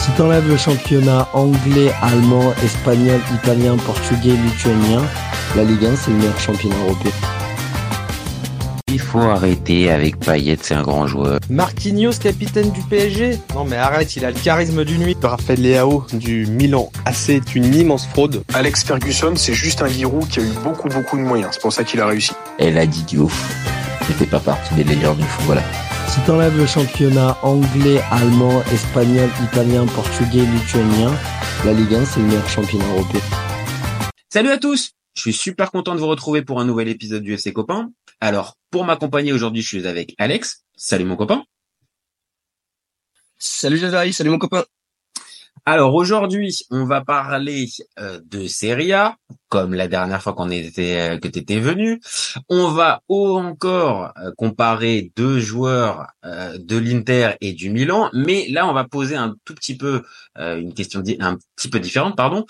Si t'enlèves le championnat anglais, allemand, espagnol, italien, portugais, lituanien, la Ligue 1 c'est le meilleur championnat européen. Il faut arrêter avec Payet, c'est un grand joueur. Marquinhos, capitaine du PSG Non mais arrête, il a le charisme d'une nuit. Raphaël Leao du Milan AC est une immense fraude. Alex Ferguson, c'est juste un Giroud qui a eu beaucoup beaucoup de moyens. C'est pour ça qu'il a réussi. Elle a dit Diouf. C'était pas partie des meilleurs du foot, voilà. Si t'enlèves le championnat anglais, allemand, espagnol, italien, portugais, lituanien, la Ligue 1 c'est le meilleur championnat européen. Salut à tous Je suis super content de vous retrouver pour un nouvel épisode du FC Copain. Alors, pour m'accompagner aujourd'hui, je suis avec Alex. Salut mon copain. Salut Jadari, salut mon copain. Alors aujourd'hui, on va parler euh, de Serie A, comme la dernière fois qu'on était euh, que t'étais venu. On va encore euh, comparer deux joueurs de l'Inter et du Milan, mais là on va poser un tout petit peu une question un petit peu différente, pardon.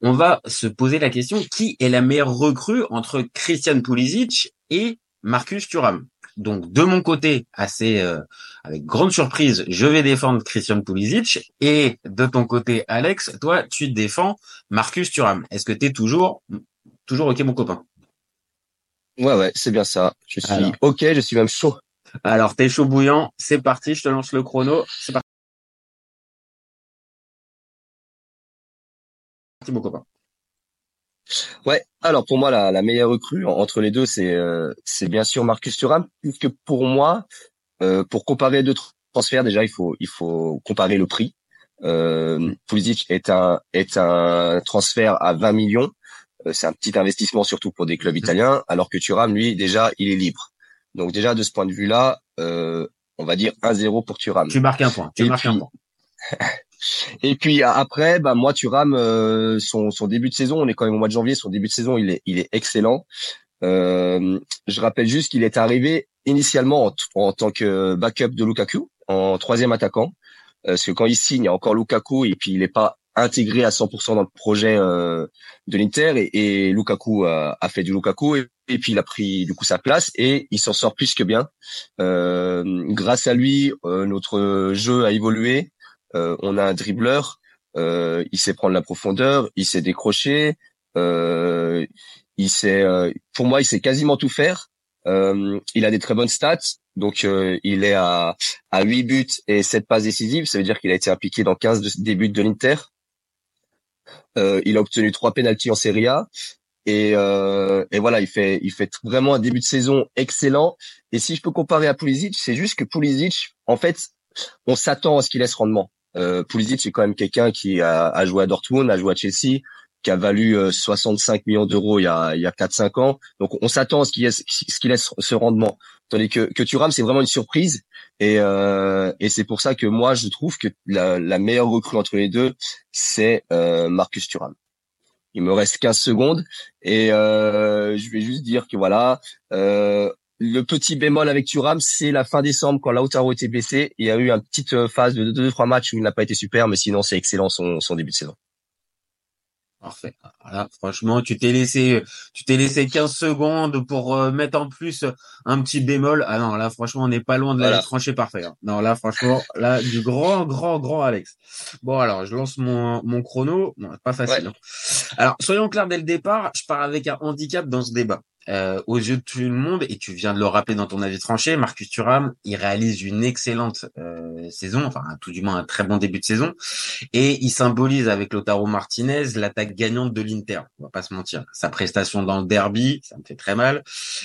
On va se poser la question qui est la meilleure recrue entre Christian Pulisic et Marcus Thuram? Donc de mon côté, assez euh, avec grande surprise, je vais défendre Christian Pulisic et de ton côté, Alex, toi tu défends Marcus Thuram. Est-ce que tu es toujours toujours OK mon copain? Ouais ouais, c'est bien ça. Je suis OK, je suis même chaud. Alors, t'es chaud bouillant, c'est parti, je te lance le chrono, c'est parti. mon copain. Ouais, alors pour moi la, la meilleure recrue entre les deux c'est euh, c'est bien sûr Marcus Thuram puisque pour moi euh, pour comparer deux transferts déjà il faut il faut comparer le prix. Euh, Pulisic est un est un transfert à 20 millions, euh, c'est un petit investissement surtout pour des clubs italiens alors que Thuram lui déjà il est libre. Donc déjà de ce point de vue-là, euh, on va dire 1-0 pour Thuram. Tu marques un point, tu marques un point. Et puis après, bah moi Thuram, euh, son, son début de saison, on est quand même au mois de janvier, son début de saison, il est, il est excellent. Euh, je rappelle juste qu'il est arrivé initialement en, en, tant que backup de Lukaku, en troisième attaquant, euh, parce que quand il signe, il y a encore Lukaku et puis il n'est pas intégré à 100% dans le projet euh, de l'Inter et, et, Lukaku a, a, fait du Lukaku et, et, puis il a pris du coup sa place et il s'en sort plus que bien. Euh, grâce à lui, euh, notre jeu a évolué. Euh, on a un dribbleur, euh, il sait prendre la profondeur, il sait décrocher, euh, il sait, pour moi, il sait quasiment tout faire. il a des très bonnes stats, donc il est à, à 8 buts et 7 passes décisives. Ça veut dire qu'il a été impliqué dans 15 de, des buts de l'Inter. il a obtenu trois pénalties en Serie A. Et, et, voilà, il fait, il fait vraiment un début de saison excellent. Et si je peux comparer à Pulisic, c'est juste que Pulisic, en fait, on s'attend à ce qu'il laisse rendement. Euh, Pulisic c'est quand même quelqu'un qui a, a, joué à Dortmund, a joué à Chelsea, qui a valu 65 euh, millions d'euros il y a, il y a 4-5 ans. Donc on s'attend à ce qu'il laisse, ce laisse ce rendement. Tandis que, que Thuram, c'est vraiment une surprise. Et, euh, et c'est pour ça que moi, je trouve que la, la meilleure recrue entre les deux, c'est euh, Marcus Thuram. Il me reste 15 secondes et euh, je vais juste dire que voilà, euh, le petit bémol avec Thuram, c'est la fin décembre quand Lautaro était blessé. Il y a eu une petite euh, phase de 2-3 matchs où il n'a pas été super, mais sinon c'est excellent son, son début de saison. Parfait. Voilà, franchement, tu t'es laissé, tu t'es laissé 15 secondes pour euh, mettre en plus un petit bémol. Ah non, là, franchement, on n'est pas loin de la trancher parfait. Hein. Non, là, franchement, là, du grand, grand, grand Alex. Bon, alors, je lance mon, mon chrono. Non, pas facile. Hein. Alors, soyons clairs dès le départ. Je pars avec un handicap dans ce débat euh, aux yeux de tout le monde, et tu viens de le rappeler dans ton avis tranché, Marcus Thuram, il réalise une excellente euh, saison, enfin tout du moins un très bon début de saison, et il symbolise avec Lotaro Martinez l'attaque gagnante de l'Inter. On va pas se mentir. Sa prestation dans le derby, ça me fait très mal.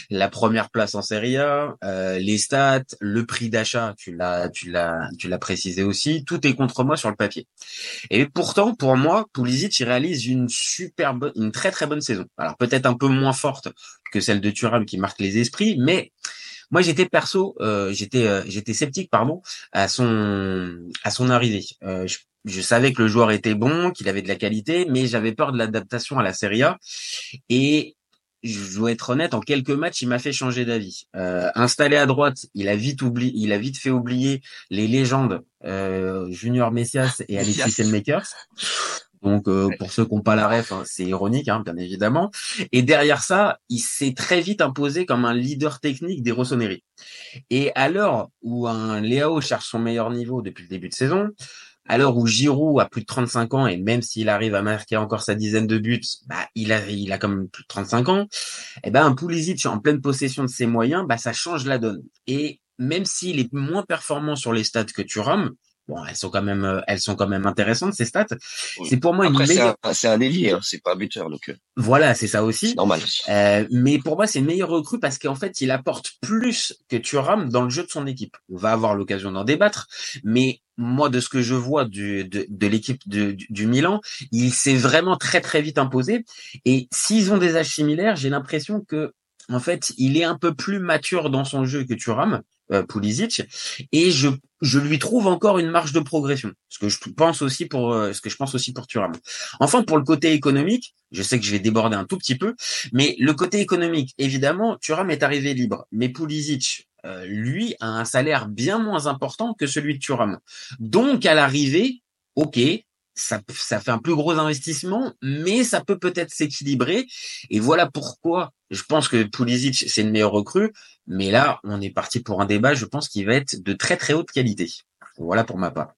La première place en Serie A, euh, les stats, le prix d'achat, tu l'as, tu l'as, tu l'as précisé aussi. Tout est contre moi sur le papier. Et pourtant, pour moi, Pulisic il réalise une super bonne, une très très bonne saison. Alors peut-être un peu moins forte que celle de Thuram qui marque les esprits, mais moi j'étais perso, euh, j'étais euh, j'étais sceptique pardon à son à son arrivée. Euh, je je savais que le joueur était bon, qu'il avait de la qualité, mais j'avais peur de l'adaptation à la Serie A. Et je dois être honnête, en quelques matchs, il m'a fait changer d'avis. Euh, installé à droite, il a vite oublié, il a vite fait oublier les légendes euh, Junior Messias et Alexis Selmakers. Donc euh, pour ceux qui n'ont pas la ref, hein, c'est ironique, hein, bien évidemment. Et derrière ça, il s'est très vite imposé comme un leader technique des Rossoneri. Et à l'heure où un Léao cherche son meilleur niveau depuis le début de saison, à l'heure où Giroud a plus de 35 ans et même s'il arrive à marquer encore sa dizaine de buts, bah il a il a quand même plus de 35 ans. Et eh ben un Pulisic en pleine possession de ses moyens, bah ça change la donne. Et même s'il est moins performant sur les stats que Thuram, bon, elles sont quand même, euh, elles sont quand même intéressantes ces stats. C'est pour moi Après, une meilleure. C'est un, ailier, hein, c'est pas un buteur, donc. Euh, voilà, c'est ça aussi. Normal. Euh, mais pour moi, c'est une meilleure recrue parce qu'en fait, il apporte plus que Thuram dans le jeu de son équipe. On va avoir l'occasion d'en débattre, mais moi, de ce que je vois du, de, de l'équipe du, du, Milan, il s'est vraiment très très vite imposé. Et s'ils ont des âges similaires, j'ai l'impression que en fait, il est un peu plus mature dans son jeu que Thuram, Pulisic, et je je lui trouve encore une marge de progression. Ce que je pense aussi pour euh, ce que je pense aussi pour Thuram. Enfin, pour le côté économique, je sais que je vais déborder un tout petit peu, mais le côté économique, évidemment, Thuram est arrivé libre, mais Pulisic, euh, lui, a un salaire bien moins important que celui de Thuram. Donc, à l'arrivée, ok, ça, ça fait un plus gros investissement, mais ça peut peut-être s'équilibrer. Et voilà pourquoi je pense que Pulisic, c'est une meilleure recrue. Mais là, on est parti pour un débat, je pense, qui va être de très très haute qualité. Voilà pour ma part.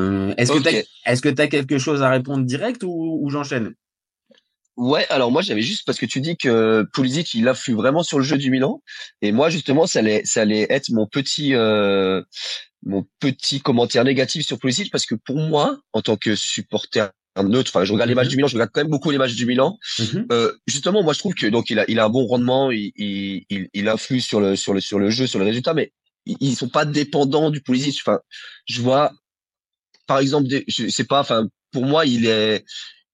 Euh, est-ce que tu as, quelque chose à répondre direct ou j'enchaîne? Ouais, alors moi j'avais juste parce que tu dis que Pulisic il influe vraiment sur le jeu du Milan et moi justement ça allait ça allait être mon petit euh, mon petit commentaire négatif sur Pulisic parce que pour moi en tant que supporter neutre, enfin je regarde les matchs du Milan, je regarde quand même beaucoup les matchs du Milan. Mhm. euh, justement moi je trouve que donc il a il a un bon rendement, il il il, influe sur le sur le sur le jeu, sur le résultat mais ils sont pas dépendants du Pulisic. Enfin, je vois par exemple je sais pas enfin pour moi il est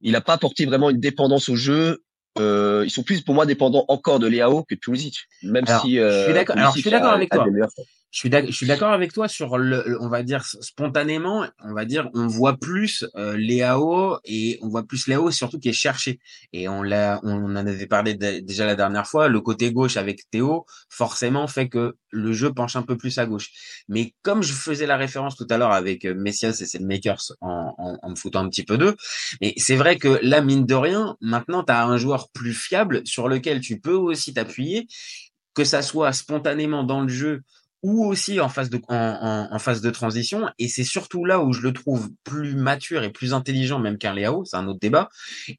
il n'a pas apporté vraiment une dépendance au jeu. Euh, ils sont plus pour moi dépendants encore de Léao que de Pulisic, même si. Euh, je suis d'accord. Alors je suis d'accord avec toi. Je suis d'accord, avec toi sur le, on va dire spontanément, on va dire, on voit plus euh, et on voit plus Léao surtout qui est cherché. Et on l'a, on en avait parlé déjà la dernière fois. Le côté gauche avec Théo, forcément, fait que le jeu penche un peu plus à gauche. Mais comme je faisais la référence tout à l'heure avec euh, Messias et ses makers en, en, en, me foutant un petit peu d'eux, mais c'est vrai que là, mine de rien, maintenant, tu as un joueur plus fiable sur lequel tu peux aussi t'appuyer, que ça soit spontanément dans le jeu ou aussi en phase de en, en, phase de transition. Et c'est surtout là où je le trouve plus mature et plus intelligent même qu'un Léao c'est un autre débat.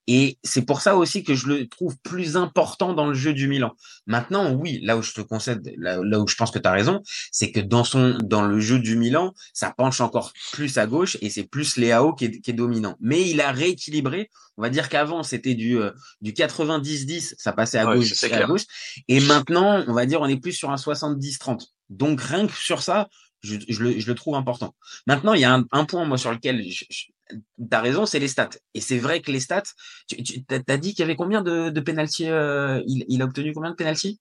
Et c'est pour ça aussi que je le trouve plus important dans le jeu du Milan. Maintenant oui là où je te concède là, où je pense que tu as raison c'est que dans son dans le jeu du Milan ça penche encore plus à gauche et c'est plus Léao qui est, qui est dominant. Mais il a rééquilibré. On va dire qu'avant c'était du euh, du 90-10 ça passait à gauche à gauche. Et maintenant on va dire on est plus sur un 70-30 donc rien que sur ça, je, le, trouve important. Maintenant, il y a un, point moi sur lequel tu as raison, c'est les stats. Et c'est vrai que les stats, tu, tu as dit qu'il y avait combien de, de penalty euh, il, a obtenu combien de penalty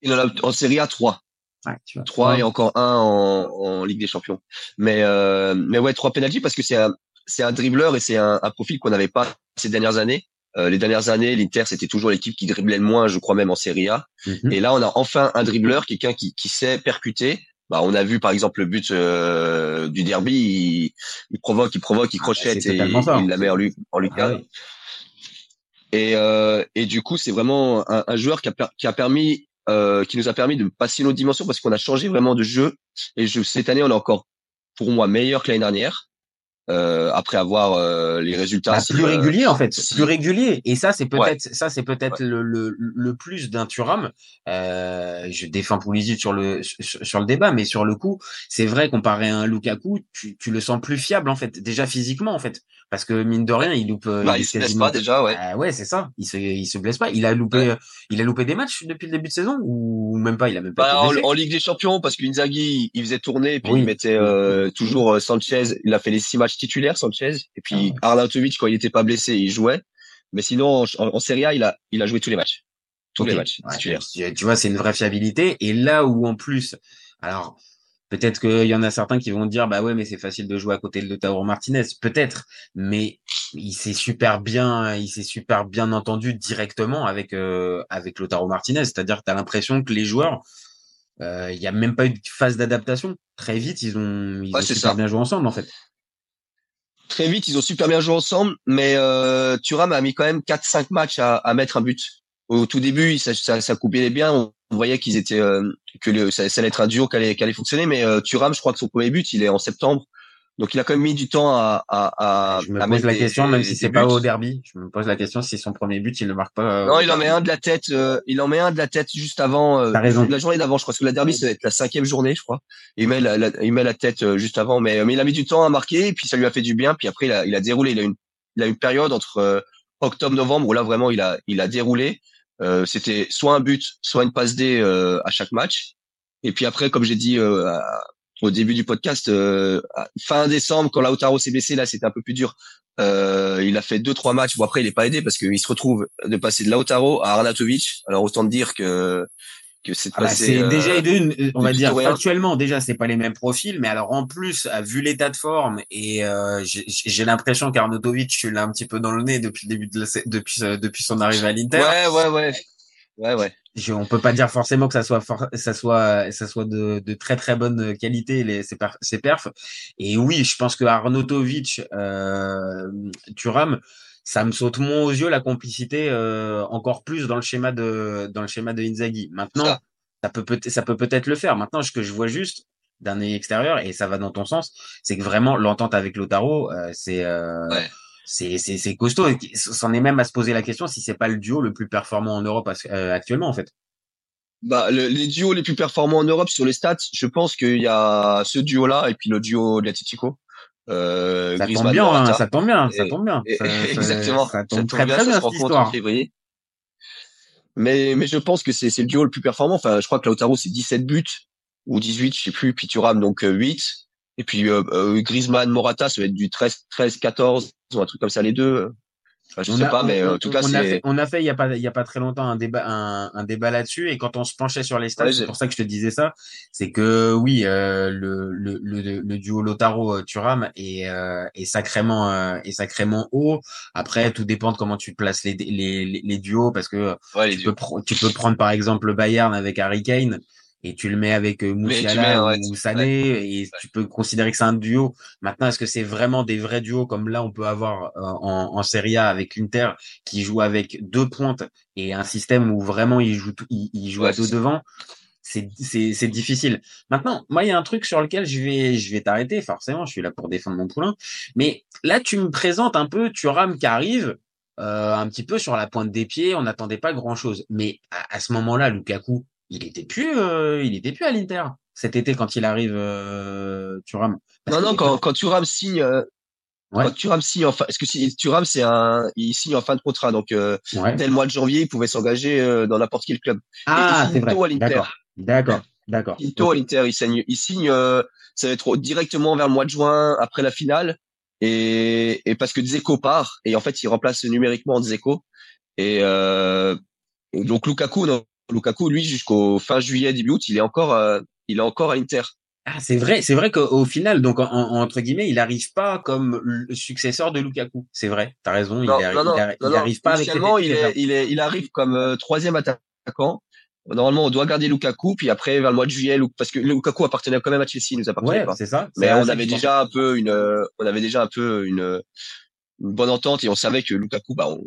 Il en a en Série A 3. Ouais, tu vois. 3 et encore un en, Ligue des Champions. Mais euh, mais ouais, trois penalty parce que c'est un c'est un dribbleur et c'est un, un profil qu'on n'avait pas ces dernières années. Euh, les dernières années, l'Inter c'était toujours l'équipe qui driblait le moins, je crois même en Serie A. Mhm. Et là, on a enfin un dribbleur, quelqu'un qui, qui sait percuter. Bah, on a vu par exemple le but euh, du derby, il, provoque, il provoque, il ah, crochette et il, la met en, lui, en lucarne. Ah et, euh, et du coup, c'est vraiment un, un, joueur qui a, qui a permis, euh, qui nous a permis de passer nos dimensions parce qu'on a changé vraiment de jeu. Et je, cette année, on est encore, pour moi, meilleur que l'année dernière. Euh, après avoir euh, les résultats bah, plus réguliers en fait. plus réguliers et ça c'est peut-être ça c'est peut-être le, le, le, plus d'un Thuram. Euh, je défends Pulisic sur le sur, le débat mais sur le coup c'est vrai comparé à un Lukaku tu, tu le sens plus fiable en fait déjà physiquement en fait. Parce que mine de rien il loupe bah, il, se blesse pas déjà ouais. Ah ouais c'est ça. Il se il se blesse pas. Il a loupé il a loupé des matchs depuis le début de saison ou même pas? Il a même pas bah, en, Ligue des Champions parce qu'Inzaghi il faisait tourner puis il mettait toujours Sanchez. Il a fait les six matchs titulaire Sanchez et puis ah. Arnautovic quand il était pas blessé il jouait mais sinon en, en, Serie A il a il a joué tous les matchs tous les matchs. Ouais, titulaire. tu, tu vois, c'est une vraie fiabilité. Et là où en plus, alors peut-être qu'il y en a certains qui vont dire, bah ouais, mais c'est facile de jouer à côté de Lautaro Martinez, peut-être, mais il s'est super bien, il s'est super bien entendu directement avec euh, avec Lautaro Martinez. C'est-à-dire que t'as l'impression que les joueurs, euh, il y a même pas eu de phase d'adaptation. Très vite, ils ont ils Ouais, ont c'est super ça. bien joué ensemble en fait. Très vite, ils ont super bien joué ensemble, mais euh, Thuram a mis quand même 4-5 matchs à, à mettre un but. Au tout début, ça, ça, ça coupait bien. On, voyait qu'ils étaient euh, que le, ça, allait être un duo qui allait, allait fonctionner. Mais euh, Thuram, je crois que son premier but, il est en septembre. Donc il a quand même mis du temps à, à, à, Je me à pose la des- question, même si c'est pas au derby, je me pose la question si son premier but il ne marque pas. euh, Non, il en met un de la tête. euh, il en met un de la tête juste avant. euh, raison. La journée d'avant, je crois. Parce que la derby, ça va être la cinquième journée, je crois. Il met la, la- il met la tête euh, juste avant, mais, mais il a mis du temps à marquer, et puis ça lui a fait du bien. Puis après, il a, il a déroulé. Il a une, il a une période entre euh, octobre-novembre où là vraiment il a, il a déroulé. Euh, C'était soit un but, soit une passe D euh, à chaque match. Et puis après, comme j'ai dit euh, au début du podcast, euh, fin décembre, quand Lautaro s'est blessé, là c'était un peu plus dur. Euh, il a fait deux trois matchs. Bon après, il est pas aidé parce qu'il se retrouve de passer de Lautaro à Arnautovic. Alors autant dire que que c'est Ah bah, euh, déjà une, euh, on va dire actuellement déjà c'est pas les mêmes profils mais alors en plus à vu l'état de forme et euh, j'ai l'impression qu'Arnautovic tu l'as un petit peu dans le nez depuis le début de la, depuis euh, depuis son arrivée à l'Inter. Ouais, ouais, ouais, ouais, ouais. Je- on peut pas dire forcément que ça soit for- ça soit ça soit de, de très très bonne qualité les ses, per- ses perfs et oui je pense que Arnautovic euh, Thuram ça me saute moins aux yeux la complicité euh, encore plus dans le schéma de dans le schéma de Inzaghi maintenant Ça. ça, peut peut ça peut peut-être le faire maintenant ce que je vois juste d'un œil extérieur et ça va dans ton sens c'est que vraiment l'entente avec Lotaro euh, c'est euh, Ouais. C'est c'est c'est costaud et c'en est même à se poser la question si c'est pas le duo le plus performant en Europe euh, actuellement en fait Bah, le- les duos les plus performants en Europe sur les stats, je pense qu'il y a ce duo-là et puis le duo de l'Atletico. Euh, Ça tombe bien, hein, ça tombe bien, ça tombe bien. Et- Ça- ça- exactement. Ça tombe très bien, très ça bien se cette rencontre en février. Mais, mais je pense que c'est, c'est le duo le plus performant. Enfin, je crois que Lautaro, c'est 17 buts ou 18, je sais plus. Puis Thuram, donc euh, 8. Et puis euh, euh, Griezmann, Morata, ça va être du 13, 13, 14 ou un truc comme ça les deux. Enfin, je On sais a- pas, mais on- euh, en tout cas, on a fait, on a fait il y a pas il y a pas très longtemps un débat un, un débat là-dessus et quand on se penchait sur les stats, Ouais, c'est pour ça que je te disais ça, c'est que oui euh, le, le, le, le duo Lotaro Thuram est euh, est sacrément euh, est sacrément haut. Après tout dépend de comment tu places les les les, les duos parce que Ouais, tu peux tu peux prendre par exemple le Bayern avec Harry Kane et tu le mets avec euh, mets, ouais, ou Sané et tu peux considérer que c'est un duo. Maintenant, est-ce que c'est vraiment des vrais duos comme là on peut avoir euh, en, en Serie A avec l'Inter qui joue avec deux pointes et un système où vraiment il joue tout- il, il joue Ouais, à deux devant? C'est c'est c'est difficile. Maintenant, moi il y a un truc sur lequel je vais je vais t'arrêter forcément, je suis là pour défendre mon poulain, mais là tu me présentes un peu Thuram qui arrive euh, un petit peu sur la pointe des pieds, on n'attendait pas grand-chose. Mais à, à ce moment-là, Lukaku, il était plus euh, il était plus à l'Inter cet été quand il arrive euh, Thuram. Parce Non, non, quand, quand Thuram signe, euh, Ouais. quand Thuram signe en fin, est-ce que si, Thuram, c'est un, il signe en fin de contrat, donc, euh, Ouais. dès le mois de janvier, il pouvait s'engager euh, dans n'importe quel club. Ah, c'est vrai. à l'Inter. D'accord. D'accord. D'accord. Pinto à l'Inter, il signe, il signe, euh, ça va être directement vers le mois de juin après la finale, et, et parce que Dzeko part, et en fait, il remplace numériquement Dzeko, et, euh, et donc Lukaku, non, Lukaku, lui, jusqu'au fin juillet, début août, il est encore, euh, il est encore à l'Inter. Ah, c'est vrai, c'est vrai qu'au final, donc en, en- entre guillemets, il arrive pas comme le successeur de Lukaku. C'est vrai, t'as raison, Non, il, arri- non, non, il, arri- non, il non. arrive pas avec les il est, il est, il arrive comme euh, troisième attaquant. Normalement, on doit garder Lukaku, puis après vers le mois de juillet, parce que Lukaku appartenait quand même à Chelsea, il nous appartenait Ouais, pas. c'est ça. Mais on avait déjà un peu une, euh, on avait déjà un peu une, une bonne entente et on savait que Lukaku, bah, on-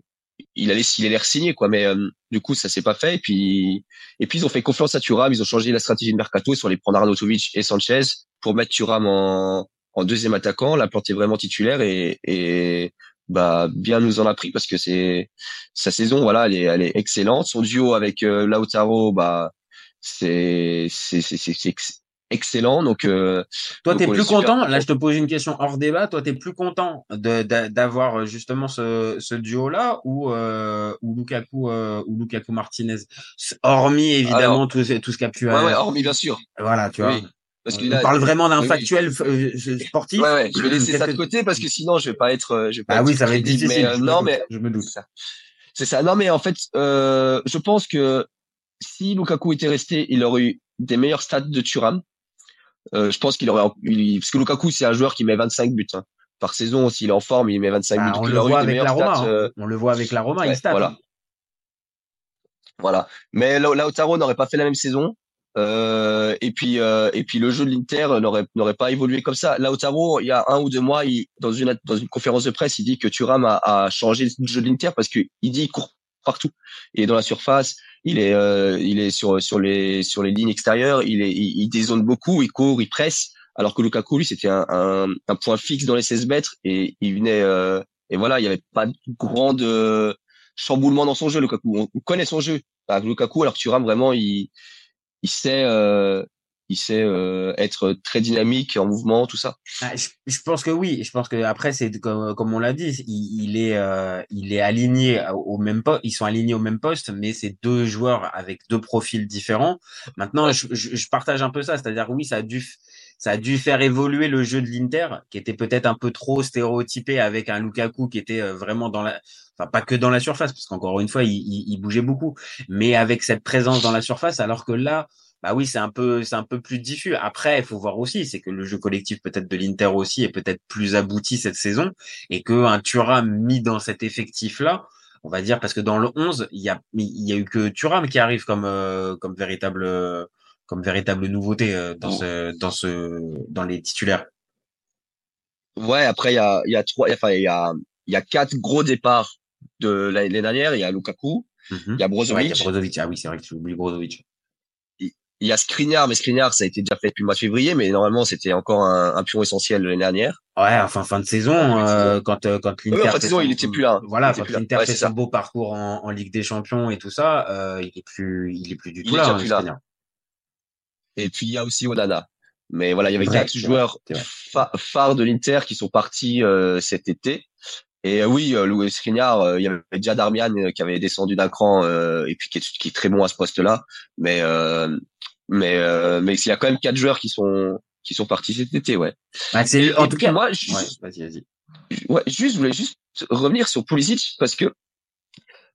il allait, il allait signer quoi. Mais euh, du coup, ça s'est pas fait. Et puis, et puis ils ont fait confiance à Thuram, ils ont changé la stratégie de mercato, ils sont allés prendre Arnautovic et Sanchez pour mettre Thuram en, en deuxième attaquant, l'implanter vraiment titulaire et, et bah bien nous en a pris parce que c'est sa saison, voilà, elle est, elle est excellente. Son duo avec euh, Lautaro, bah c'est c'est c'est excellent. Donc euh, Toi, t'es plus content. Là, je te pose une question hors débat. Toi, t'es plus content de- d'a- d'avoir euh, justement ce, ce duo-là ou, euh, ou Lukaku euh, ou Lukaku Martinez, hormis évidemment Alors, tout, ce- tout ce qu'a pu. Ouais, ouais, hormis bien sûr. Voilà, tu vois. Parce que on parle vraiment d'un oui, factuel euh, sportif. Ouais, ouais, je vais laisser ça de côté parce que sinon je vais pas être, euh, je vais pas Ah être oui, ça va être difficile. Mais, euh, non, doute, mais je me doute. ça. C'est ça. Non, mais en fait, euh, je pense que si Lukaku était resté, il aurait eu des meilleurs stats de Thuram. Euh, je pense qu'il aurait, parce que Lukaku c'est un joueur qui met 25 buts hein. par saison. S'il est en forme, il met 25 bah, buts. On il le aurait voit avec la Roma. stats, hein. euh, On le voit avec la Roma, ouais, il voilà. hein. Voilà. Mais Lau- Lautaro n'aurait pas fait la même saison. Euh, et puis euh, et puis le jeu de l'Inter n'aurait n'aurait pas évolué comme ça. Lautaro, il y a un ou deux mois, il, dans une dans une conférence de presse, il dit que Thuram a, a changé le jeu de l'Inter parce que il dit qu'il court partout. Il est dans la surface, il est euh, il est sur sur les sur les lignes extérieures, il est il, il dézone beaucoup, il court, il presse. Alors que Lukaku, lui, c'était un, un, un point fixe dans les 16 mètres et il venait euh, et voilà, il y avait pas de grande euh, chamboulement dans son jeu. Lukaku, on, on connaît son jeu. Bah, Lukaku, alors que Thuram vraiment, il il sait euh, il sait euh, être très dynamique en mouvement, tout ça. Ah, je, je pense que oui. Je pense que après c'est comme, comme on l'a dit, il, est euh, il est aligné au même poste. Ils sont alignés au même poste, mais c'est deux joueurs avec deux profils différents. Maintenant, je, je, je partage un peu ça, c'est-à-dire oui, ça a dû ça a dû faire évoluer le jeu de l'Inter, qui était peut-être un peu trop stéréotypé avec un Lukaku qui était euh, vraiment dans la, enfin pas que dans la surface, parce qu'encore une fois, il, il, il bougeait beaucoup, mais avec cette présence dans la surface, alors que là, bah oui, c'est un peu, c'est un peu plus diffus. Après, il faut voir aussi, c'est que le jeu collectif peut-être de l'Inter aussi est peut-être plus abouti cette saison et que un Thuram mis dans cet effectif-là, on va dire parce que dans le 11, il y a, il y a eu que Thuram qui arrive comme, euh, comme véritable, euh, comme véritable nouveauté euh, dans ce, dans ce, dans les titulaires. Ouais, après il y a il y a trois, enfin il y a il y a quatre gros départs de l'année dernière. Il y a Lukaku, Mhm. il y a Brozovic, Ouais, il y a Brozovic. Ah oui, c'est vrai que tu oublies Brozovic. Il y a Skriniar, mais Skriniar ça a été déjà fait depuis le mois de février, mais normalement c'était encore un, un pion essentiel l'année dernière. Ouais, enfin fin de saison, euh, quand euh, quand l'Inter Oui, en fin de saison, son- il était plus là. Voilà, Il quand l'Inter Ouais, fait son beau parcours en, en Ligue des Champions et tout ça, euh, il est plus, il est plus du Il tout est là. déjà hein, plus là. Et puis il y a aussi Onana. Mais voilà, il y avait Ouais, quatre joueurs phares de l'Inter qui sont partis euh, cet été. Et euh, oui, euh, Louis Skriniar, euh, il y avait déjà Darmian euh, qui avait descendu d'un cran euh, et puis qui est, qui est très bon à ce poste-là. Mais euh, mais euh, mais il y a quand même quatre joueurs qui sont qui sont partis cet été, ouais. Bah, c'est en tout cas. moi, je- Ouais, vas-y, vas-y. ouais, juste, je voulais juste revenir sur Pulisic parce que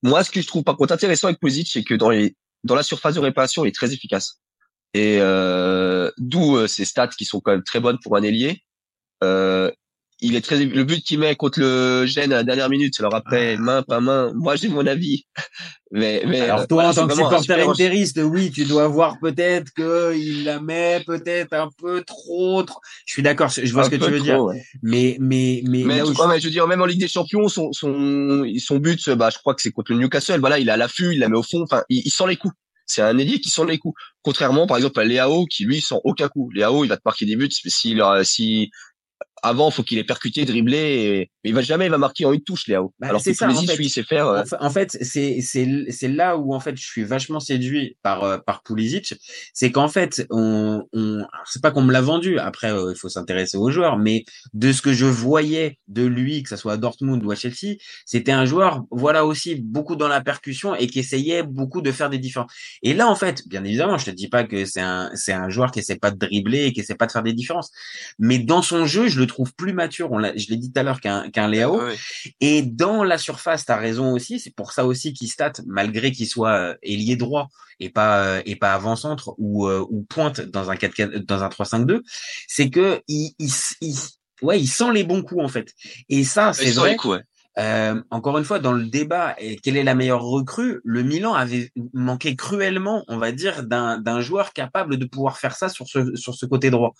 moi, ce que je trouve par contre intéressant avec Pulisic, c'est que dans les dans la surface de réparation, il est très efficace. Et euh, d'où euh, ses stats qui sont quand même très bonnes pour un ailier. Euh, il est très le but qu'il met contre le Gênes à la dernière minute. Alors après, main pas main, moi j'ai mon avis. Mais mais Alors euh, toi, voilà, en tant que supporter intériste, oui, tu dois voir peut-être que il la met peut-être un peu trop. trop- Je suis d'accord, je vois un ce que tu veux trop, dire. ouais. Mais mais mais, Mais, là où je- mais je veux dire, même en Ligue des Champions, son, son, son but, bah, je crois que c'est contre le Newcastle. Voilà, il à l'affût, il la met au fond. Enfin, il, il sent les coups. C'est un ailier qui sent les coups. Contrairement, par exemple, à Léao, qui lui sent aucun coup. Léao, il va te marquer des buts. mais S'il, euh, si, avant, faut qu'il ait percuté, dribblé, et, mais il va jamais, il va marquer en une touche, Léao. Bah, Alors c'est que ça, en fait. lui, il sait faire. euh, En fa- En fait, c'est c'est là où en fait je suis vachement séduit par euh, par Pulisic, c'est qu'en fait on on c'est pas qu'on me l'a vendu. Après euh, il faut s'intéresser aux joueurs, mais de ce que je voyais de lui, que ça soit à Dortmund ou à Chelsea, c'était un joueur voilà aussi beaucoup dans la percussion et qui essayait beaucoup de faire des différences. Et là en fait, bien évidemment, je te dis pas que c'est un c'est un joueur qui essaie pas de dribbler et qui essaie pas de faire des différences, mais dans son jeu, je le trouve plus mature. On l'a, je l'ai dit tout à l'heure qu'un qu'un Léao. ouais. Et dans la surface, tu as raison aussi, c'est pour ça aussi qu'il stat, malgré qu'il soit euh, ailier droit et pas euh, et pas avant-centre ou euh, ou pointe dans un 4 dans un 3-5-2, c'est que il, il, il- ouais, il sent les bons coups en fait. Et ça, c'est vrai. les coups, ouais. Euh, encore une fois, dans le débat, et quelle est la meilleure recrue Le Milan avait manqué cruellement, on va dire, d'un joueur capable de pouvoir faire ça sur ce sur ce côté droit.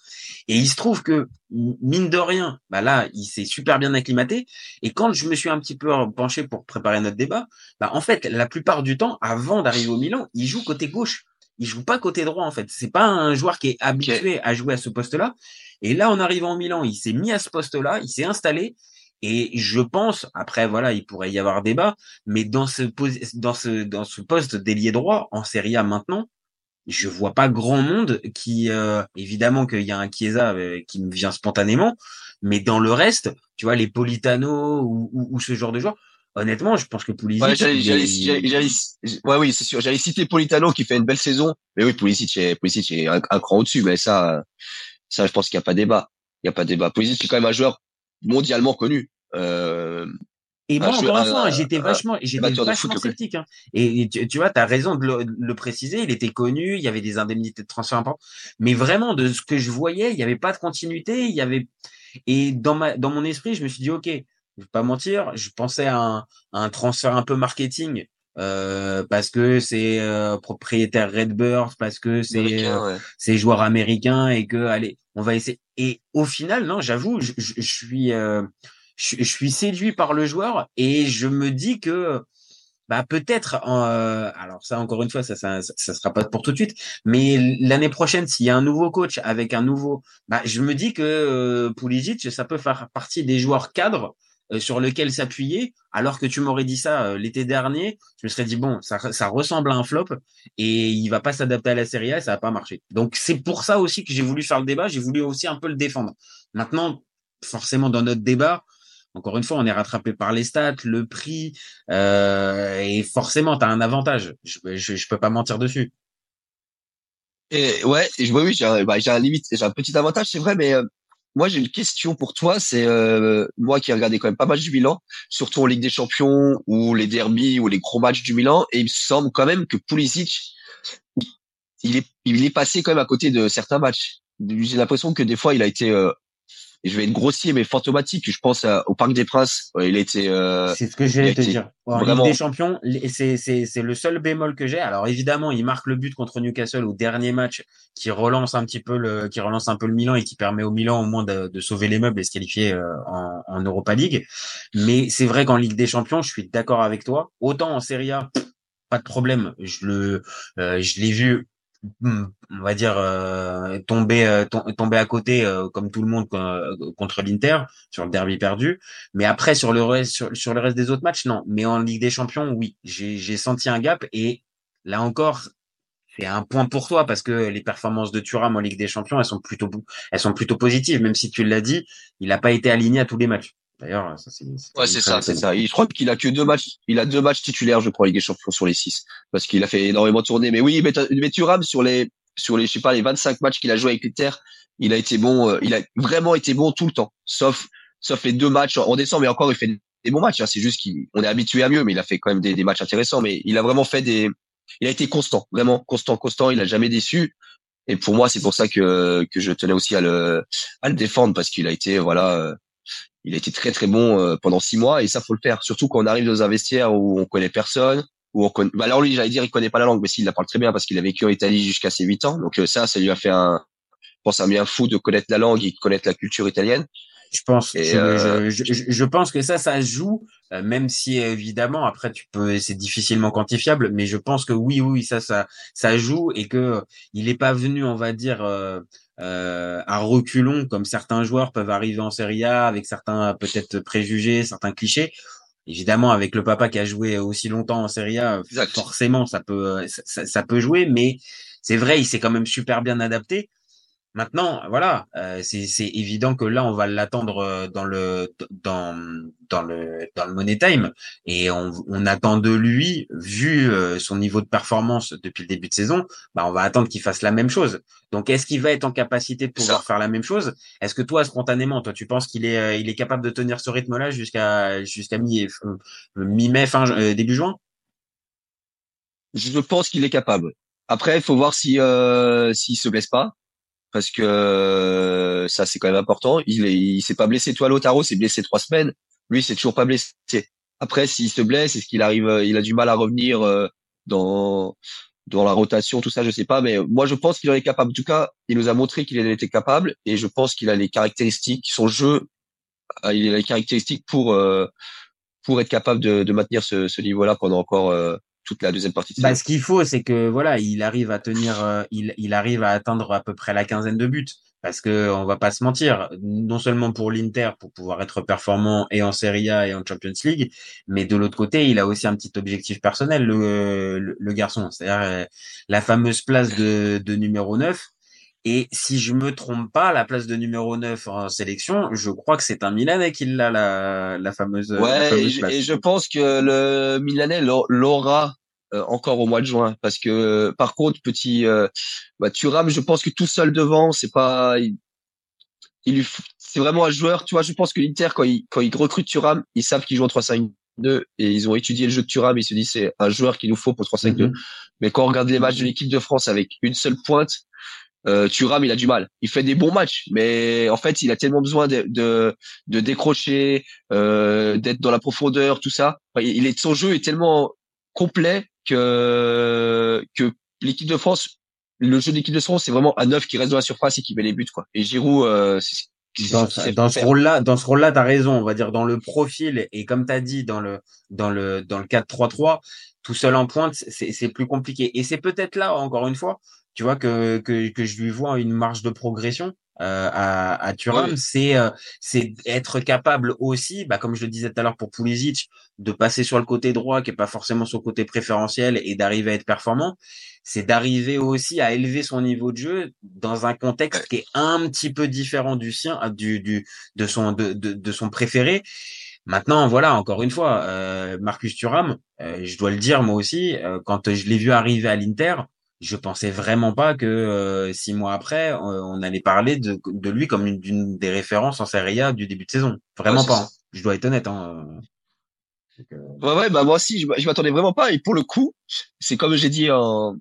Et il se trouve que mine de rien, bah là, il s'est super bien acclimaté. Et quand je me suis un petit peu penché pour préparer notre débat, bah en fait, la plupart du temps, avant d'arriver au Milan, il joue côté gauche. Il joue pas côté droit en fait. C'est pas un joueur qui est habitué à jouer à ce poste-là. Et là, en arrivant au Milan, il s'est mis à ce poste-là, il s'est installé. Et je pense, après voilà, il pourrait y avoir débat, mais dans ce dans ce dans ce poste d'ailier droit en Serie A maintenant, je vois pas grand monde qui euh, évidemment qu'il y a un Chiesa euh, qui me vient spontanément, mais dans le reste, tu vois les Politano ou, ou, ou ce genre de joueurs, honnêtement, je pense que Pulisic Ouais, j'allais, j'allais, est- j'allais- j'allais- ouais, oui, c'est sûr. J'allais citer Politano qui fait une belle saison. Mais oui, Pulisic est, Pulisic est un, un cran au-dessus. Mais ça, ça, je pense qu'il n'y a pas débat. Il n'y a pas débat. Pulisic, c'est quand même un joueur mondialement connu. Euh, Et moi, encore une fois, j'étais vachement, j'étais vachement sceptique. Hein. Et, tu, tu, vois, tu as raison de le, de le, préciser. Il était connu, il y avait des indemnités de transfert importantes. Mais vraiment, de ce que je voyais, il n'y avait pas de continuité. Il y avait et dans ma dans mon esprit, je me suis dit, ok, je vais pas mentir, je pensais à un, à un transfert un peu marketing. Euh, parce que c'est euh, propriétaire Redbird, parce que c'est euh, c'est joueur américain et que allez, on va essayer. Et au final, non, j'avoue, je, je, je suis euh, je, suis séduit par le joueur et je me dis que bah peut-être alors ça encore une fois ça, ça ça sera pas pour tout de suite mais l'année prochaine s'il y a un nouveau coach avec un nouveau bah je me dis que Pulisic ça peut faire partie des joueurs cadres sur lesquels s'appuyer alors que tu m'aurais dit ça euh, l'été dernier je me serais dit bon ça ça ressemble à un flop et il va pas s'adapter à la Serie A ça va pas marcher donc c'est pour ça aussi que j'ai voulu faire le débat j'ai voulu aussi un peu le défendre maintenant forcément dans notre débat encore une fois, on est rattrapé par les stats, le prix, euh, et forcément, tu as un avantage. Je, je, peux pas mentir dessus. Et ouais, je oui, j'ai un, bah, un limite, j'ai un petit avantage, c'est vrai, mais euh, moi j'ai une question pour toi. C'est euh, moi qui ai regardé quand même pas mal du Milan, surtout en Ligue des Champions ou les derbies ou les gros matchs du Milan, et il me semble quand même que Pulisic, il est, il est passé quand même à côté de certains matchs. J'ai l'impression que des fois il a été et je vais être grossier mais fantomatique. Je pense au Parc des Princes. il était. Euh, c'est ce que j'allais te dire. En vraiment... Ligue des Champions, c'est c'est c'est le seul bémol que j'ai. Alors évidemment, il marque le but contre Newcastle au dernier match, qui relance un petit peu le qui relance un peu le Milan et qui permet au Milan au moins de, de sauver les meubles et se qualifier euh, en, en Europa League. Mais c'est vrai qu'en Ligue des Champions, je suis d'accord avec toi. Autant en Serie A, pas de problème. Je le, euh, je l'ai vu on va dire euh, tomber euh, tomber à côté euh, comme tout le monde contre l'Inter sur le derby perdu. Mais après sur le reste sur, le reste des autres matchs non. Mais en Ligue des Champions oui. J'ai senti un gap et là encore c'est un point pour toi parce que les performances de Thuram en Ligue des Champions elles sont plutôt elles sont plutôt positives même si tu l'as dit il n'a pas été aligné à tous les matchs D'ailleurs, ça c'est. Ouais, c'est ça, c'est ça. Je crois qu'il a que deux matchs. Il a deux matchs titulaires, je crois, Ligue des Champions sur les six, parce qu'il a fait énormément tourner. Mais oui, mais, mais Thuram sur les sur les je sais pas les 25 matchs qu'il a joué avec l'Inter, il a été bon. Euh, il a vraiment été bon tout le temps, sauf sauf les deux matchs en décembre. Mais encore, il fait des bons matchs. Hein. C'est juste qu'on est habitué à mieux, mais il a fait quand même des, des matchs intéressants. Mais il a vraiment fait des. Il a été constant, vraiment constant, constant. Il a jamais déçu. Et pour moi, c'est pour ça que que je tenais aussi à le à le défendre parce qu'il a été voilà euh, il a été très très bon euh, pendant six mois et ça faut le faire. Surtout quand on arrive dans un vestiaire où on connaît personne, où on connaît. Bah alors lui, j'allais dire, il connaît pas la langue, mais s'il la parle très bien parce qu'il a vécu en Italie jusqu'à ses huit ans. Donc euh, ça, ça lui a fait un, je pense un bien fou de connaître la langue et connaître la culture italienne. Je pense, euh, je, je, je, pense que ça, ça joue, même si évidemment après tu peux, c'est difficilement quantifiable, mais je pense que oui, oui, ça, ça, ça joue et que il est pas venu, on va dire, euh, à reculons, comme certains joueurs peuvent arriver en Serie A avec certains peut-être préjugés, certains clichés. Évidemment, avec le papa qui a joué aussi longtemps en Serie A, forcément, ça peut, ça, ça peut jouer, mais c'est vrai, il s'est quand même super bien adapté. Maintenant, voilà, euh, c'est évident que là, on va l'attendre euh, dans le dans dans le dans le Money Time et on, on attend de lui, vu euh, son niveau de performance depuis le début de saison, bah on va attendre qu'il fasse la même chose. Donc, est-ce qu'il va être en capacité de pouvoir faire la même chose? Est-ce que toi, spontanément, toi, tu penses qu'il est il est capable de tenir ce rythme-là jusqu'à jusqu'à mi mi-mai, fin début juin? Je pense qu'il est capable. Après, il faut voir si euh, s'il se blesse pas parce que euh, ça c'est quand même important. Il est, il s'est pas blessé. Toi, Lotaro s'est blessé trois semaines. Lui, c'est toujours pas blessé. Après, s'il se blesse, est-ce qu'il arrive, il a du mal à revenir euh, dans dans la rotation, tout ça, je sais pas. Mais moi, je pense qu'il en est capable. En tout cas, il nous a montré qu'il en était capable, et je pense qu'il a les caractéristiques, son jeu, euh, il a les caractéristiques pour pour être capable de, de maintenir ce, ce niveau-là pendant encore toute la deuxième partie. De bah, ce qu'il faut, c'est que voilà, il arrive à tenir, euh, il, il arrive à atteindre à peu près la quinzaine de buts. Parce que on va pas se mentir, non seulement pour l'Inter pour pouvoir être performant et en Serie A et en Champions League, mais de l'autre côté, il a aussi un petit objectif personnel, le, le, garçon, c'est-à-dire euh, la fameuse place de, de numéro 9. Et si je me trompe pas, la place de numéro 9 en sélection, je crois que c'est un Milanais qui l'a, la, la fameuse. Ouais, et, je, pense que le Milanais l'aura euh, encore au mois de juin parce que par contre petit euh, bah, Thuram je pense que tout seul devant c'est pas il, il c'est vraiment un joueur tu vois je pense que l'Inter quand il quand il recrute Thuram ils savent qu'il joue en 3-5 3-5-2 et ils ont étudié le jeu de Thuram. Ils se disent c'est un joueur qu'il nous faut pour 3-5-2. Mhm. Mais quand on regarde les matchs de l'équipe de France avec une seule pointe, euh, Thuram, il a du mal. Il fait des bons matchs, mais en fait, il a tellement besoin de, de, de décrocher, euh, d'être dans la profondeur, tout ça. Enfin, il est, son jeu est tellement complet que que l'équipe de France, le jeu de l'équipe de France, c'est vraiment un neuf qui reste dans la surface et qui met les buts, quoi. Et Giroud, euh, c'est- dans, dans ce rôle-là, dans ce rôle-là, t'as raison. On va dire dans le profil et comme t'as dit dans le dans le dans le 4-3-3, tout seul en pointe, c'est c'est plus compliqué. Et c'est peut-être là encore une fois, tu vois que que que je lui vois une marge de progression. Euh, à, à Thuram, Ouais. c'est euh, c'est être capable aussi, bah, comme je le disais tout à l'heure pour Pulisic, de passer sur le côté droit, qui est pas forcément son côté préférentiel, et d'arriver à être performant. C'est d'arriver aussi à élever son niveau de jeu dans un contexte qui est un petit peu différent du sien, ah, du du de son de de, de son préféré. Maintenant, voilà, encore une fois, euh, Marcus Thuram, euh, je dois le dire moi aussi, euh, quand je l'ai vu arriver à l'Inter, je pensais vraiment pas que euh, six mois après, euh, on allait parler de, de lui comme une, d'une des références en Serie A du début de saison. Vraiment Ouais, pas. hein. Je dois être honnête. Hein. Donc, euh, Ouais, ouais, bah moi aussi, je, m'attendais vraiment pas. Et pour le coup, c'est comme j'ai dit en,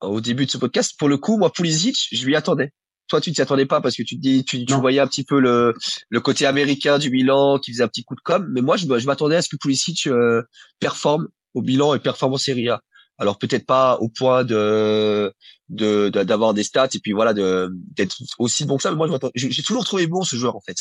au début de ce podcast, pour le coup, moi, Pulisic, je lui attendais. Toi, tu t'y attendais pas parce que tu te dis, tu, tu voyais un petit peu le, le côté américain du Milan qui faisait un petit coup de com. Mais moi, je, je m'attendais à ce que Pulisic euh, performe au bilan et performe en Serie A. Alors peut-être pas au point de de de- d'avoir des stats et puis voilà de d'être aussi bon que ça. Mais moi, j'ai toujours trouvé bon ce joueur en fait.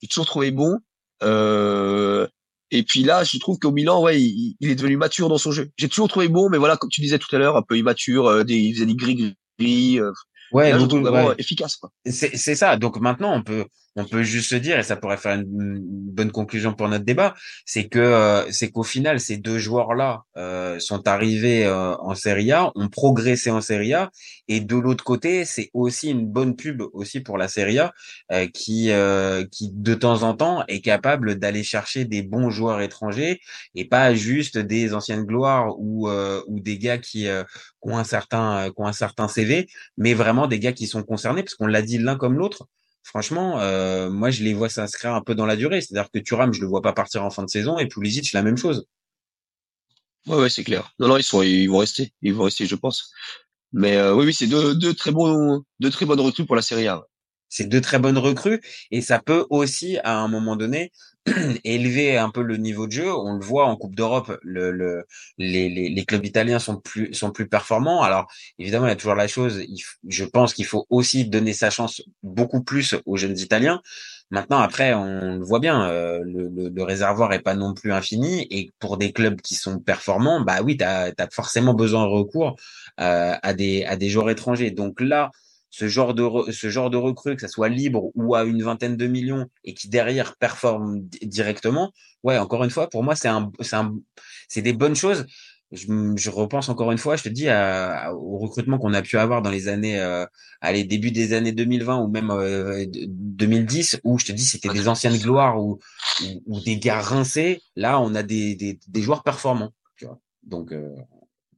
J'ai toujours trouvé bon. Euh, et puis là, je trouve qu'au Milan, ouais, il, il est devenu mature dans son jeu. J'ai toujours trouvé bon, mais voilà, comme tu disais tout à l'heure, un peu immature, euh, des, il faisait des gris gris. Euh, Ouais, là, je vraiment efficace. Quoi. C'est c'est ça. Donc maintenant, on peut on peut juste se dire, et ça pourrait faire une, bonne conclusion pour notre débat, c'est que euh, c'est qu'au final, ces deux joueurs-là euh, sont arrivés euh, en Serie A, ont progressé en Serie A, et de l'autre côté, c'est aussi une bonne pub aussi pour la Serie A, qui qui de temps en temps est capable d'aller chercher des bons joueurs étrangers et pas juste des anciennes gloires ou ou des gars qui, qui ont un certain qui ont un certain CV, mais vraiment des gars qui sont concernés, parce qu'on l'a dit l'un comme l'autre. Franchement, euh, moi je les vois s'inscrire un peu dans la durée. C'est-à-dire que Thuram, je le vois pas partir en fin de saison, et Pulisic la même chose. Ouais, ouais, c'est clair. Non, non, ils sont, ils vont rester, ils vont rester, je pense. Mais euh, oui, oui, c'est deux, très bons, deux très bonnes recrues pour la Serie A. C'est deux très bonnes recrues et ça peut aussi, à un moment donné, élever un peu le niveau de jeu. On le voit en Coupe d'Europe, le, le, les, clubs italiens sont plus, performants. Alors, évidemment, il y a toujours la chose, je pense qu'il faut aussi donner sa chance beaucoup plus aux jeunes Italiens. Maintenant, après, on le voit bien, euh, le réservoir est pas non plus infini et pour des clubs qui sont performants, bah oui, tu as, forcément besoin de recours euh, à des à des joueurs étrangers. Donc là, ce genre de re- ce genre de recrue, que ça soit libre ou à une vingtaine de millions et qui derrière performe di- directement, ouais, encore une fois, pour moi, c'est un c'est un c'est des bonnes choses. Je, je repense encore une fois, je te dis à- à- au recrutement qu'on a pu avoir dans les années, euh, allez, début des années 2020 ou même euh, de- 2010, où je te dis c'était des anciennes gloires ou, ou, ou des gars rincés. Là, on a des, des, des joueurs performants, tu vois. Donc, euh,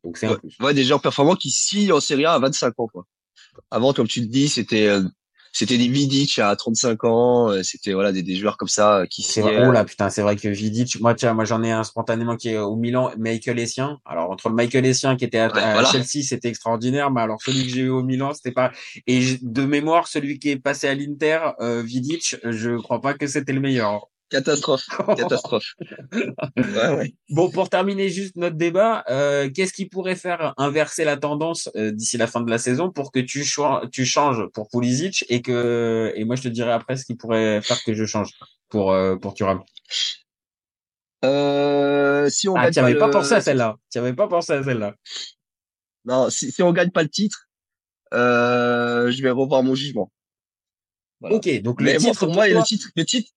donc c'est un plus. ouais, des joueurs performants qui signent en Serie A à 25 ans, quoi. Avant, comme tu le dis, c'était, euh, c'était des Vidic à 35 ans, euh, c'était voilà des, des joueurs comme ça euh, qui C'est vrai. Oh là, putain, c'est vrai que Vidic, moi, tiens, moi, j'en ai un spontanément qui est au Milan, Michael Essien. Alors, entre le Michael Essien qui était à, Ouais, à voilà. Chelsea, c'était extraordinaire, mais alors, celui que j'ai eu au Milan, c'était pas, et de mémoire, celui qui est passé à l'Inter, euh, Vidic, je crois pas que c'était le meilleur. Catastrophe, catastrophe. ouais, ouais. Bon, pour terminer juste notre débat, euh, qu'est-ce qui pourrait faire inverser la tendance euh, d'ici la fin de la saison pour que tu, cho- tu changes pour Pulisic et que et moi je te dirai après ce qui pourrait faire que je change pour euh, pour Thuram. Euh, si on Ah, tu avais le- pas pensé à celle-là. Tu avais pas pensé à celle-là. Non, si, si on gagne pas le titre, je vais revoir mon jugement. Voilà. Ok, donc le Mais titre pour moi, toi- le titre, le titre,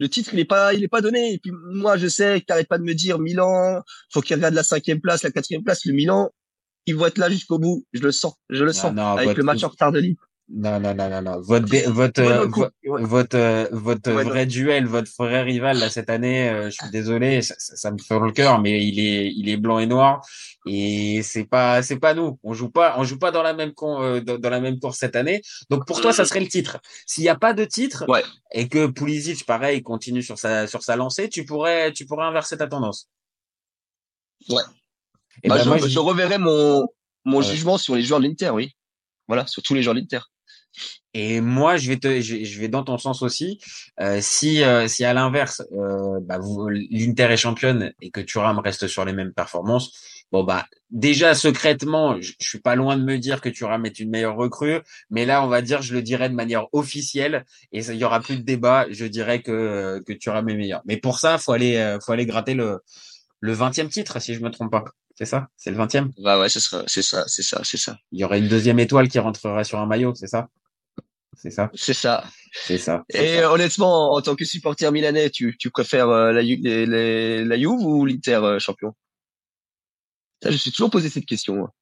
le titre, il est pas, il est pas donné. Et puis moi, je sais que t'arrêtes pas de me dire Milan, faut qu'il regarde la cinquième place, la quatrième place. Le Milan, ils vont être là jusqu'au bout. Je le sens, je le Ah sens. non, avec le match en retard de Lille. Non, non, non, non, non. Votre, votre, vo- votre, euh, votre vrai duel, votre vrai rival, là, cette année, euh, je suis désolé, ça, ça, ça me fait le cœur, mais il est, il est blanc et noir. Et c'est pas, c'est pas nous. On joue pas, on joue pas dans la même con, euh, dans, dans la même course cette année. Donc pour toi, ça serait le titre. S'il y a pas de titre, Ouais. et que Pulisic, pareil, continue sur sa, sur sa lancée, tu pourrais, tu pourrais inverser ta tendance. Ouais. Et Bah, ben, je, moi, je je- reverrai mon, mon jugement sur les joueurs de l'Inter, oui. Voilà, sur tous les joueurs de l'Inter. Et moi, je vais dans ton sens aussi. Euh, si, euh, si à l'inverse, euh, bah, l'Inter est championne et que Thuram reste sur les mêmes performances, bon bah déjà secrètement, je, je suis pas loin de me dire que Thuram est une meilleure recrue, mais là, on va dire, je le dirais de manière officielle et il y aura plus de débat. Je dirais que que Thuram est meilleur. Mais pour ça, faut faut aller gratter le le vingtième titre, si je me trompe pas. C'est ça, c'est le vingtième. Bah ouais, c'est ça, c'est ça, c'est ça, c'est ça. Il y aurait une deuxième étoile qui rentrerait sur un maillot, c'est ça? C'est ça? C'est ça. C'est ça. Et ça. honnêtement, en tant que supporter milanais, tu, tu préfères euh, la, les, les- la Juve ou l'Inter euh, champion? Ça, je me suis toujours posé cette question. moi.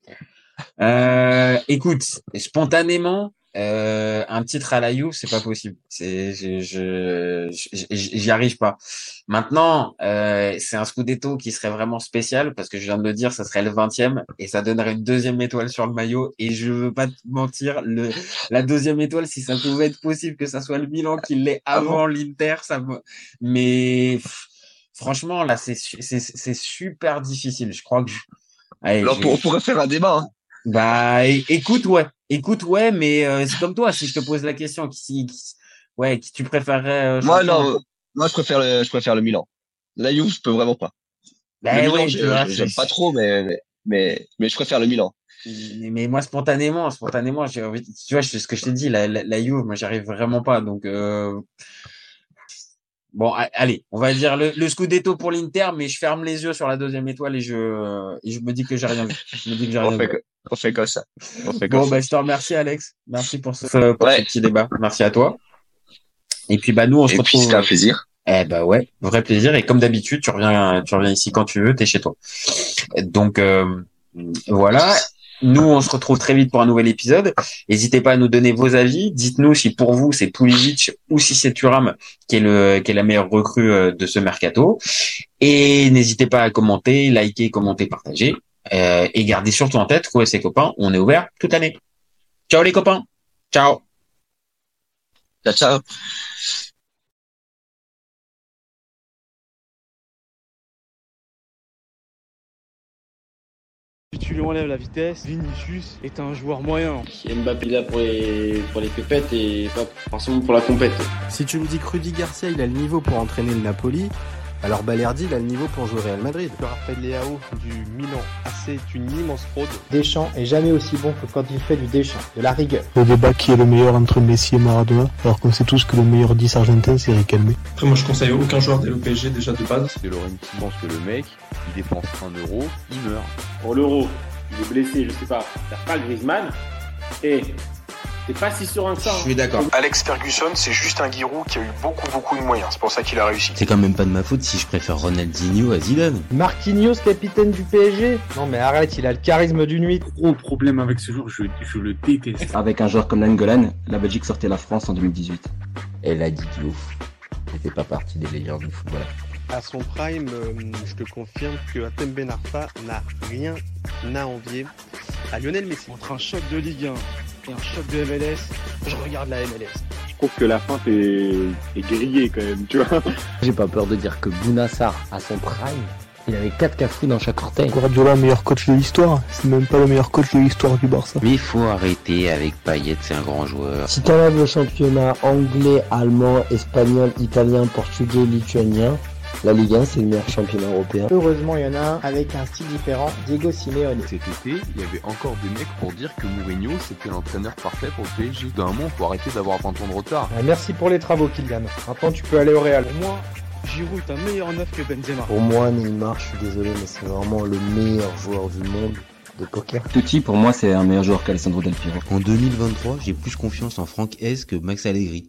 Euh, écoute, spontanément, euh, un titre à la Juve, c'est pas possible. C'est, je, j'y arrive pas. Maintenant, euh, c'est un Scudetto qui serait vraiment spécial parce que je viens de le dire, ça serait le 20e et ça donnerait une deuxième étoile sur le maillot. Et je veux pas te mentir, le, la deuxième étoile, si ça pouvait être possible que ça soit le Milan qui l'ait avant l'Inter, ça me, mais pff, franchement, là, c'est, c'est, c'est super difficile. Je crois que je... Allez, Alors, on pourrait faire un débat. hein. bah, écoute, ouais, écoute, ouais, mais euh, c'est comme toi. Si je te pose la question, qui, qui- ouais, qui tu préférerais euh, Moi, non, euh, moi, je préfère le, je préfère le Milan. La Juve, je peux vraiment pas. Bah le ouais, j'aime pas trop, mais, mais, mais, mais je préfère le Milan. Mais, mais moi, spontanément, spontanément, j'ai envie, tu vois, c'est ce que je t'ai dit, la, la, la Juve, moi, j'arrive vraiment pas. Donc, euh, bon, allez, on va dire le, le Scudetto pour l'Inter, mais je ferme les yeux sur la deuxième étoile et je, et je me dis que j'ai rien vu. Je me dis que j'ai rien On fait, vu. que- on fait comme ça. On fait comme Bon, ça. bah, je te remercie, Alex. Merci pour ce, pour Ouais. ce petit débat. Merci à toi. Et puis, bah, nous, on se Et puis, retrouve. c'était un plaisir. Eh bah ouais, vrai plaisir. Et comme d'habitude, tu reviens, tu reviens ici quand tu veux, t'es chez toi. Donc euh, voilà. Nous, on se retrouve très vite pour un nouvel épisode. N'hésitez pas à nous donner vos avis. Dites-nous si pour vous c'est Pulisic ou si c'est Thuram qui est le qui est la meilleure recrue euh, de ce mercato. Et n'hésitez pas à commenter, liker, commenter, partager. Euh, et gardez surtout en tête qu'OS ses copains, on est ouvert toute l'année. Ciao les copains. Ciao. Ciao, ciao. Si tu lui enlèves la vitesse, Vinicius est un joueur moyen. Mbappé là pour les, pour les pépettes et pas forcément pour la compète. Si tu me dis que Rudy Garcia il a le niveau pour entraîner le Napoli, alors Balerdi il a le niveau pour jouer au Real Madrid. Le Raphaël Leao du Milan AC est une immense fraude. Deschamps est jamais aussi bon que quand il fait du Deschamps, de la rigueur. Le débat qui est le meilleur entre Messi et Maradona, alors qu'on sait tous que le meilleur 10 argentin c'est Riquelme. Après, moi, je conseille aucun joueur d'aller au PSG déjà de base. Parce que Laurenti pense que le mec, il dépense un euro, il meurt. Pour l'euro, il est blessé, je sais pas. T'as pas Griezmann. Et t'es pas si serein que ça. Je suis d'accord. Alex Ferguson, c'est juste un Giroud qui a eu beaucoup, beaucoup de moyens. C'est pour ça qu'il a réussi. C'est quand même pas de ma faute si je préfère Ronaldinho à Zidane. Marquinhos, capitaine du PSG Non mais arrête, il a le charisme d'une nuit. Gros problème avec ce joueur, je, je le déteste. Avec un joueur comme Nangolan, la Belgique sortait la France en 2018. Elle a dit Diouf. Il fait pas partie des meilleurs du football. À son prime, euh, je te confirme que Atem Ben Arfa n'a rien à envier à Lionel Messi. Entre un choc de Ligue 1 et un choc de MLS, je regarde la MLS. Je trouve que la feinte est, est grillée quand même, tu vois. J'ai pas peur de dire que Bounassar, à son prime, il avait 4 cafous dans chaque orteil. Guardiola, meilleur coach de l'histoire, c'est même pas le meilleur coach de l'histoire du Barça. Mais il faut arrêter avec Payet, c'est un grand joueur. Si t'enlèves le championnat anglais, allemand, espagnol, italien, portugais, lituanien, la Ligue 1 c'est le meilleur championnat européen. Heureusement, il y en a un avec un style différent, Diego Simeone. Cet été, il y avait encore des mecs pour dire que Mourinho c'était l'entraîneur parfait pour le PSG. D'un moment, faut arrêter d'avoir 20 ans de retard. Ah, merci pour les travaux, Kylian. Maintenant, tu peux aller au Real. Pour moi, Giroud est un meilleur neuf que Benzema. Pour moi, Neymar, je suis désolé, mais c'est vraiment le meilleur joueur du monde de poker. Totti, pour moi, c'est un meilleur joueur qu'Alessandro Del Piero. En 2023, j'ai plus confiance en Franck Hez que Max Allegri.